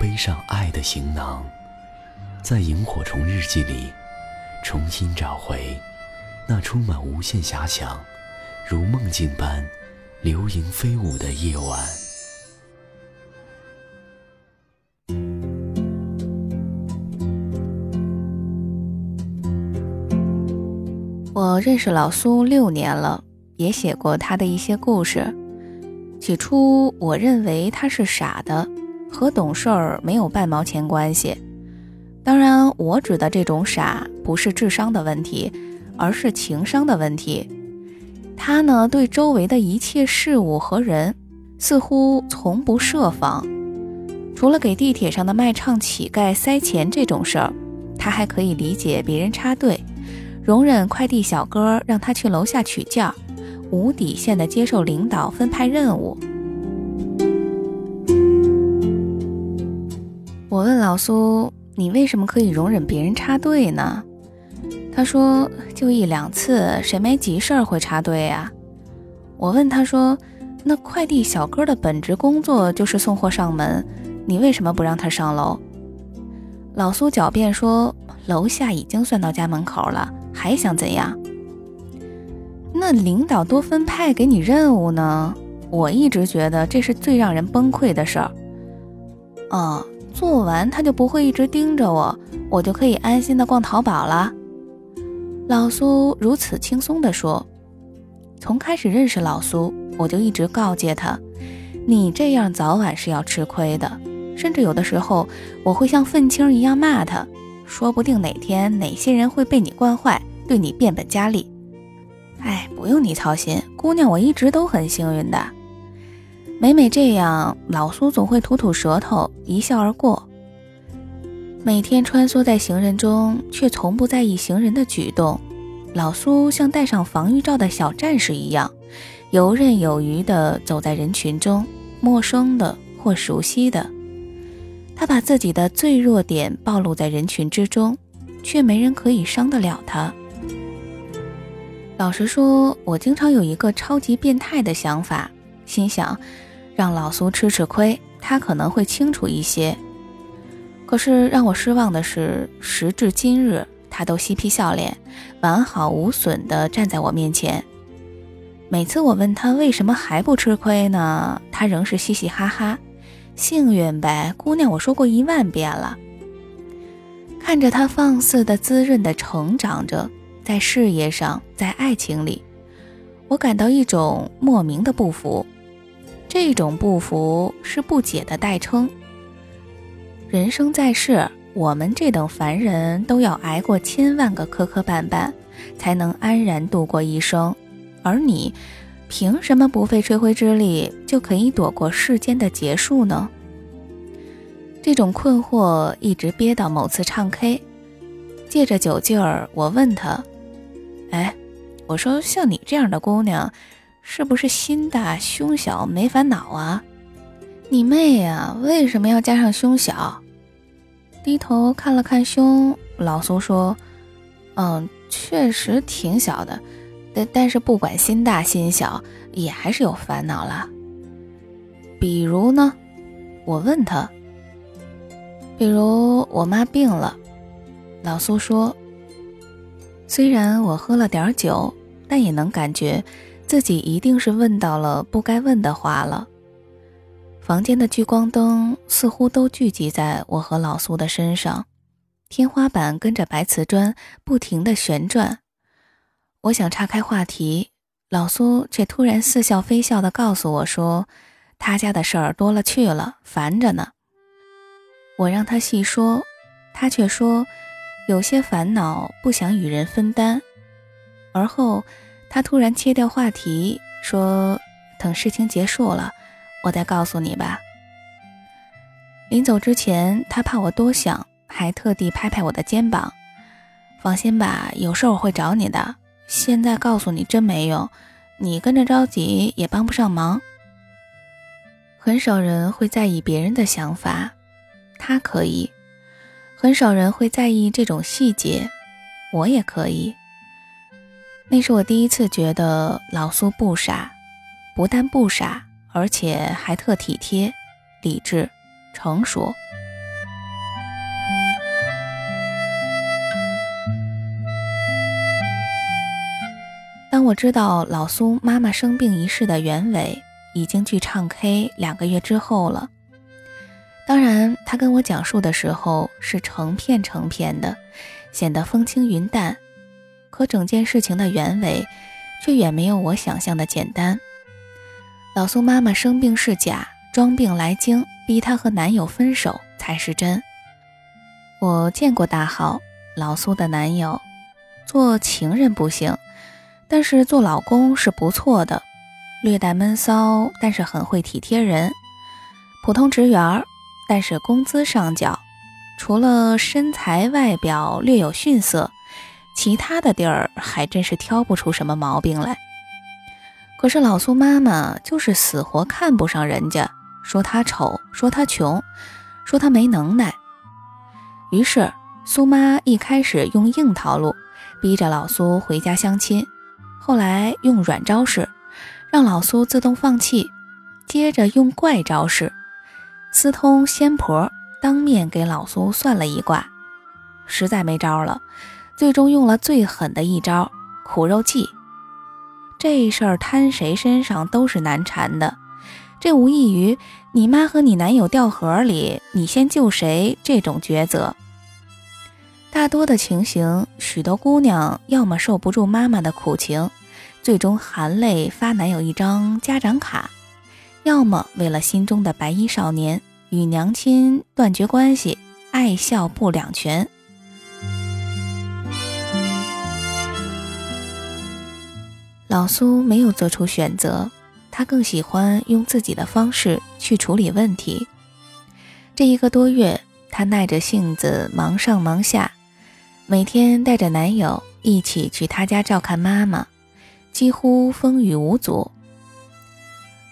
背上爱的行囊，在萤火虫日记里重新找回那充满无限遐想、如梦境般流萤飞舞的夜晚。我认识老苏六年了，也写过他的一些故事。起初，我认为他是傻的，和懂事儿没有半毛钱关系。当然，我指的这种傻不是智商的问题，而是情商的问题。他呢，对周围的一切事物和人，似乎从不设防。除了给地铁上的卖唱乞丐塞钱这种事儿，他还可以理解别人插队，容忍快递小哥让他去楼下取件。无底线的接受领导分派任务。我问老苏：“你为什么可以容忍别人插队呢？”他说：“就一两次，谁没急事儿会插队呀？”我问他说：“那快递小哥的本职工作就是送货上门，你为什么不让他上楼？”老苏狡辩说：“楼下已经算到家门口了，还想怎样？”那领导多分派给你任务呢？我一直觉得这是最让人崩溃的事儿。哦，做完他就不会一直盯着我，我就可以安心的逛淘宝了。老苏如此轻松地说。从开始认识老苏，我就一直告诫他，你这样早晚是要吃亏的。甚至有的时候，我会像愤青一样骂他，说不定哪天哪些人会被你惯坏，对你变本加厉。哎，不用你操心，姑娘，我一直都很幸运的。每每这样，老苏总会吐吐舌头，一笑而过。每天穿梭在行人中，却从不在意行人的举动。老苏像戴上防御罩的小战士一样，游刃有余地走在人群中，陌生的或熟悉的。他把自己的最弱点暴露在人群之中，却没人可以伤得了他。老实说，我经常有一个超级变态的想法，心想让老苏吃吃亏，他可能会清楚一些。可是让我失望的是，时至今日，他都嬉皮笑脸、完好无损地站在我面前。每次我问他为什么还不吃亏呢，他仍是嘻嘻哈哈：“幸运呗，姑娘，我说过一万遍了。”看着他放肆的、滋润的成长着。在事业上，在爱情里，我感到一种莫名的不服。这种不服是不解的代称。人生在世，我们这等凡人都要挨过千万个磕磕绊绊，才能安然度过一生。而你，凭什么不费吹灰之力就可以躲过世间的结束呢？这种困惑一直憋到某次唱 K，借着酒劲儿，我问他。哎，我说像你这样的姑娘，是不是心大胸小没烦恼啊？你妹呀！为什么要加上胸小？低头看了看胸，老苏说：“嗯，确实挺小的，但但是不管心大心小，也还是有烦恼了。比如呢？我问他。比如我妈病了，老苏说。”虽然我喝了点酒，但也能感觉自己一定是问到了不该问的话了。房间的聚光灯似乎都聚集在我和老苏的身上，天花板跟着白瓷砖不停地旋转。我想岔开话题，老苏却突然似笑非笑地告诉我说：“他家的事儿多了去了，烦着呢。”我让他细说，他却说。有些烦恼不想与人分担，而后他突然切掉话题，说：“等事情结束了，我再告诉你吧。”临走之前，他怕我多想，还特地拍拍我的肩膀：“放心吧，有事我会找你的。现在告诉你真没用，你跟着着急也帮不上忙。”很少人会在意别人的想法，他可以；很少人会在意这种细节，我也可以。那是我第一次觉得老苏不傻，不但不傻，而且还特体贴、理智、成熟。当我知道老苏妈妈生病一事的原委。已经去唱 K 两个月之后了。当然，他跟我讲述的时候是成片成片的，显得风轻云淡。可整件事情的原委却远没有我想象的简单。老苏妈妈生病是假，装病来京逼她和男友分手才是真。我见过大浩，老苏的男友，做情人不行，但是做老公是不错的。略带闷骚，但是很会体贴人。普通职员，但是工资上缴。除了身材外表略有逊色，其他的地儿还真是挑不出什么毛病来。可是老苏妈妈就是死活看不上人家，说他丑，说他穷，说他没能耐。于是苏妈一开始用硬套路，逼着老苏回家相亲，后来用软招式。让老苏自动放弃，接着用怪招式，私通仙婆，当面给老苏算了一卦，实在没招了，最终用了最狠的一招苦肉计。这事儿摊谁身上都是难缠的，这无异于你妈和你男友掉河里，你先救谁这种抉择。大多的情形，许多姑娘要么受不住妈妈的苦情。最终含泪发男友一张家长卡，要么为了心中的白衣少年与娘亲断绝关系，爱笑不两全。老苏没有做出选择，他更喜欢用自己的方式去处理问题。这一个多月，他耐着性子忙上忙下，每天带着男友一起去他家照看妈妈。几乎风雨无阻。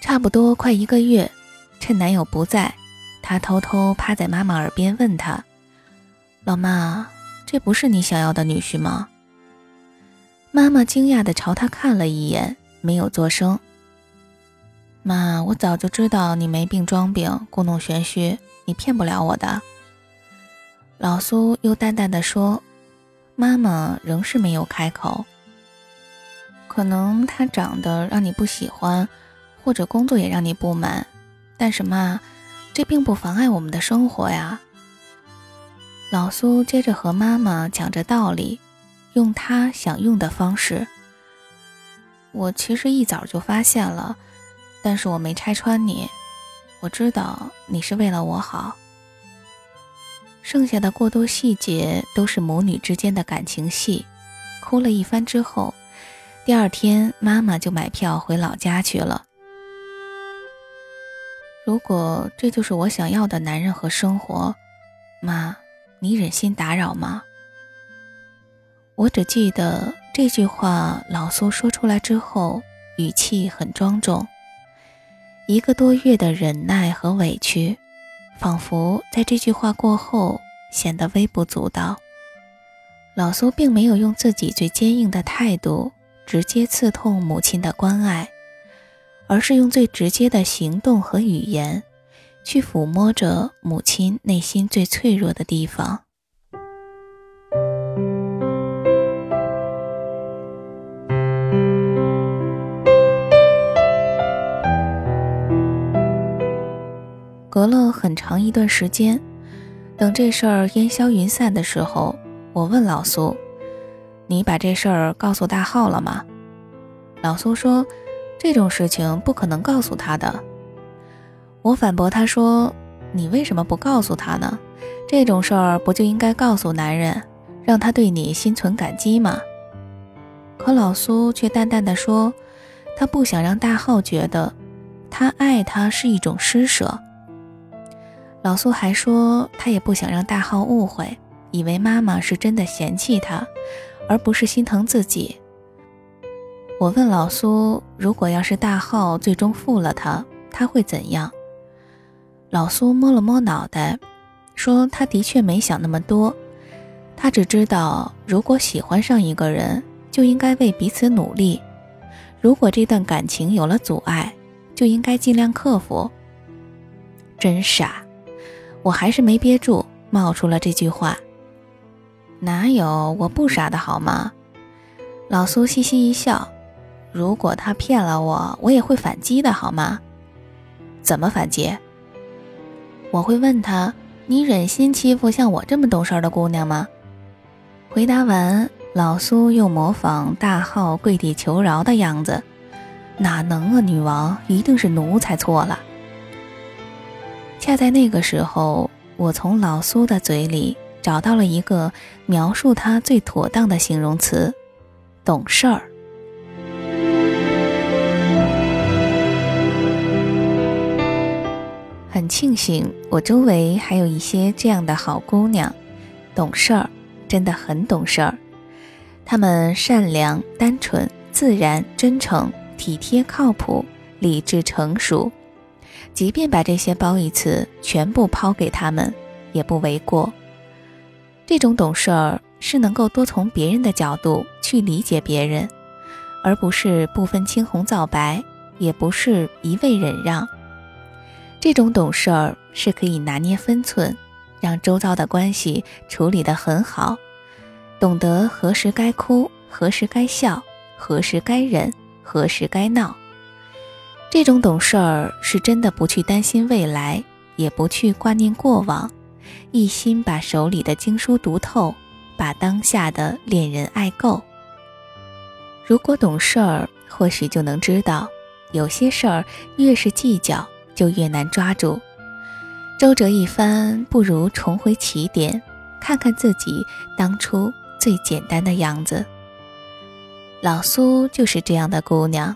差不多快一个月，趁男友不在，她偷偷趴在妈妈耳边问他：“老妈，这不是你想要的女婿吗？”妈妈惊讶地朝他看了一眼，没有作声。妈，我早就知道你没病装病，故弄玄虚，你骗不了我的。老苏又淡淡的说：“妈妈仍是没有开口。”可能他长得让你不喜欢，或者工作也让你不满，但是妈，这并不妨碍我们的生活呀。老苏接着和妈妈讲着道理，用他想用的方式。我其实一早就发现了，但是我没拆穿你。我知道你是为了我好。剩下的过多细节都是母女之间的感情戏，哭了一番之后。第二天，妈妈就买票回老家去了。如果这就是我想要的男人和生活，妈，你忍心打扰吗？我只记得这句话，老苏说出来之后，语气很庄重。一个多月的忍耐和委屈，仿佛在这句话过后显得微不足道。老苏并没有用自己最坚硬的态度。直接刺痛母亲的关爱，而是用最直接的行动和语言，去抚摸着母亲内心最脆弱的地方。隔了很长一段时间，等这事儿烟消云散的时候，我问老苏。你把这事儿告诉大浩了吗？老苏说：“这种事情不可能告诉他的。”我反驳他说：“你为什么不告诉他呢？这种事儿不就应该告诉男人，让他对你心存感激吗？”可老苏却淡淡的说：“他不想让大浩觉得他爱他是一种施舍。”老苏还说，他也不想让大浩误会，以为妈妈是真的嫌弃他，而不是心疼自己。我问老苏，如果要是大浩最终负了他，他会怎样？老苏摸了摸脑袋，说他的确没想那么多，他只知道，如果喜欢上一个人，就应该为彼此努力；如果这段感情有了阻碍，就应该尽量克服。真傻。我还是没憋住，冒出了这句话。哪有我不傻的好吗？老苏嘻嘻一笑。如果他骗了我，我也会反击的好吗？怎么反击？我会问他：你忍心欺负像我这么懂事的姑娘吗？回答完，老苏又模仿大号跪地求饶的样子。哪能啊，女王，一定是奴才错了。恰在那个时候，我从老苏的嘴里找到了一个描述他最妥当的形容词：懂事儿。很庆幸我周围还有一些这样的好姑娘，懂事儿，真的很懂事儿。她们善良、单纯、自然、真诚、体贴、靠谱、理智、成熟。即便把这些褒义词全部抛给他们，也不为过。这种懂事儿是能够多从别人的角度去理解别人，而不是不分青红皂白，也不是一味忍让。这种懂事儿是可以拿捏分寸，让周遭的关系处理得很好，懂得何时该哭，何时该笑，何时该忍，何时该闹。这种懂事儿是真的不去担心未来，也不去挂念过往，一心把手里的经书读透，把当下的恋人爱够。如果懂事儿，或许就能知道，有些事儿越是计较，就越难抓住。周折一番，不如重回起点，看看自己当初最简单的样子。老苏就是这样的姑娘。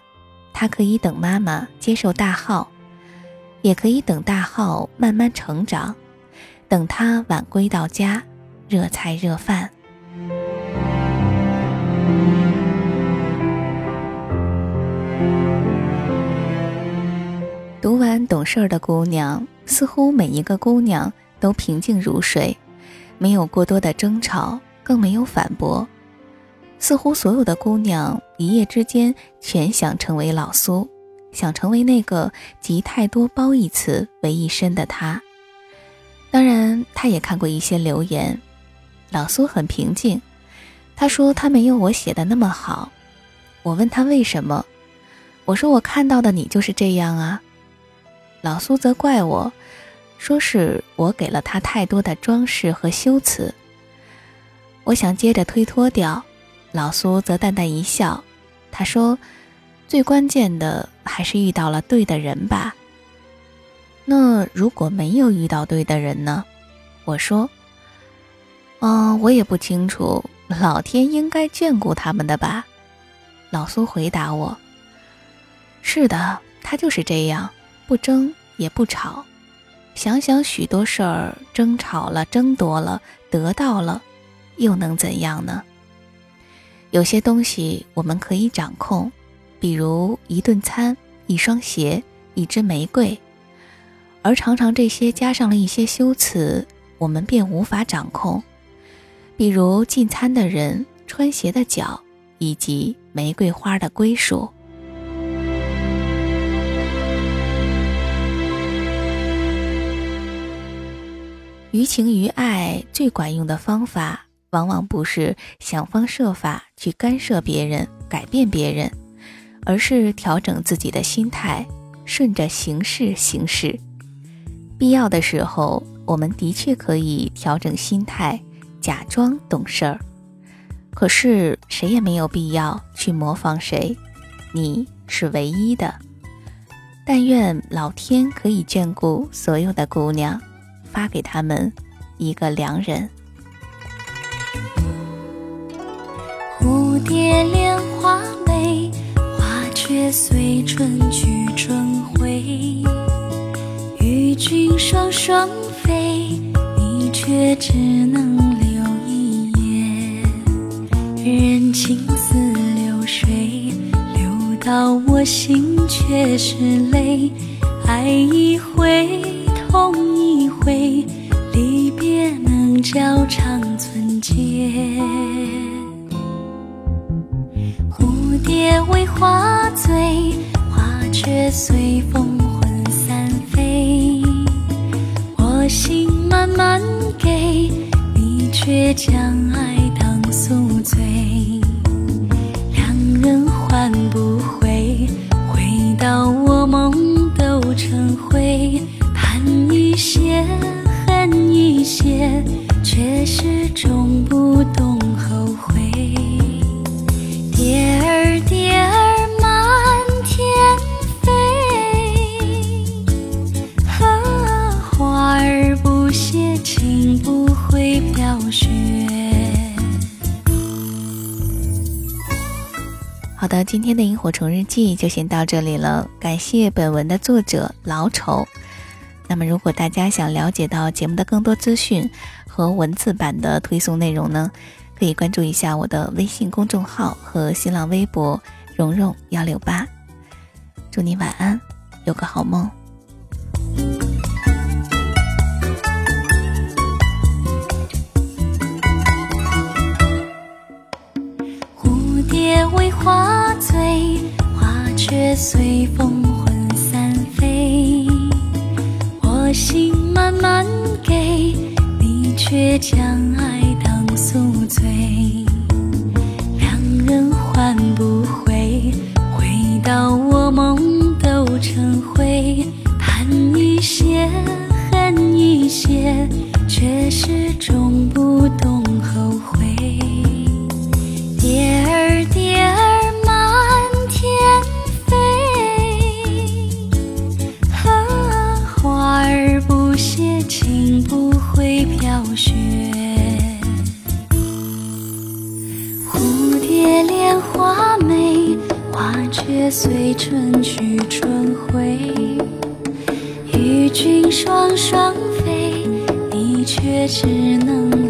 他可以等妈妈接受大号，也可以等大号慢慢成长，等他晚归到家，热菜热饭。读完懂事儿的姑娘，似乎每一个姑娘都平静如水，没有过多的争吵，更没有反驳。似乎所有的姑娘一夜之间全想成为老苏，想成为那个集太多褒义词为一身的他。当然，他也看过一些留言。老苏很平静，他说他没有我写的那么好。我问他为什么，我说我看到的你就是这样啊。老苏则怪我，说是我给了他太多的装饰和修辞。我想接着推脱掉。老苏则淡淡一笑，他说：“最关键的还是遇到了对的人吧。那如果没有遇到对的人呢？”我说：“嗯，我也不清楚，老天应该眷顾他们的吧。”老苏回答我：“是的，他就是这样，不争也不吵。想想许多事儿，争吵了，争夺了，得到了，又能怎样呢？”有些东西我们可以掌控，比如一顿餐、一双鞋、一支玫瑰；而常常这些加上了一些修辞，我们便无法掌控，比如进餐的人、穿鞋的脚，以及玫瑰花的归属。于情于爱，最管用的方法。往往不是想方设法去干涉别人、改变别人，而是调整自己的心态，顺着形势行事。必要的时候，我们的确可以调整心态，假装懂事儿。可是谁也没有必要去模仿谁，你是唯一的。但愿老天可以眷顾所有的姑娘，发给他们一个良人。蝶恋花美，花却随春去春回。与君双双。飞，你却只能留一眼。人情似流水，流到我心却是泪。爱一回，痛一回，离别能叫长存结。蝶为花醉，花却随风魂散飞。我心慢慢给，你却将爱虫日记就先到这里了，感谢本文的作者老丑。那么，如果大家想了解到节目的更多资讯和文字版的推送内容呢，可以关注一下我的微信公众号和新浪微博“蓉蓉幺六八”。祝你晚安，有个好梦。蝴蝶为花醉，却随风魂散飞。我心慢慢给，你却将爱当宿醉。两人换不回，回到我梦都成灰。盼一些，恨一些，却始终不随春去春回。与君双双飞，你却只能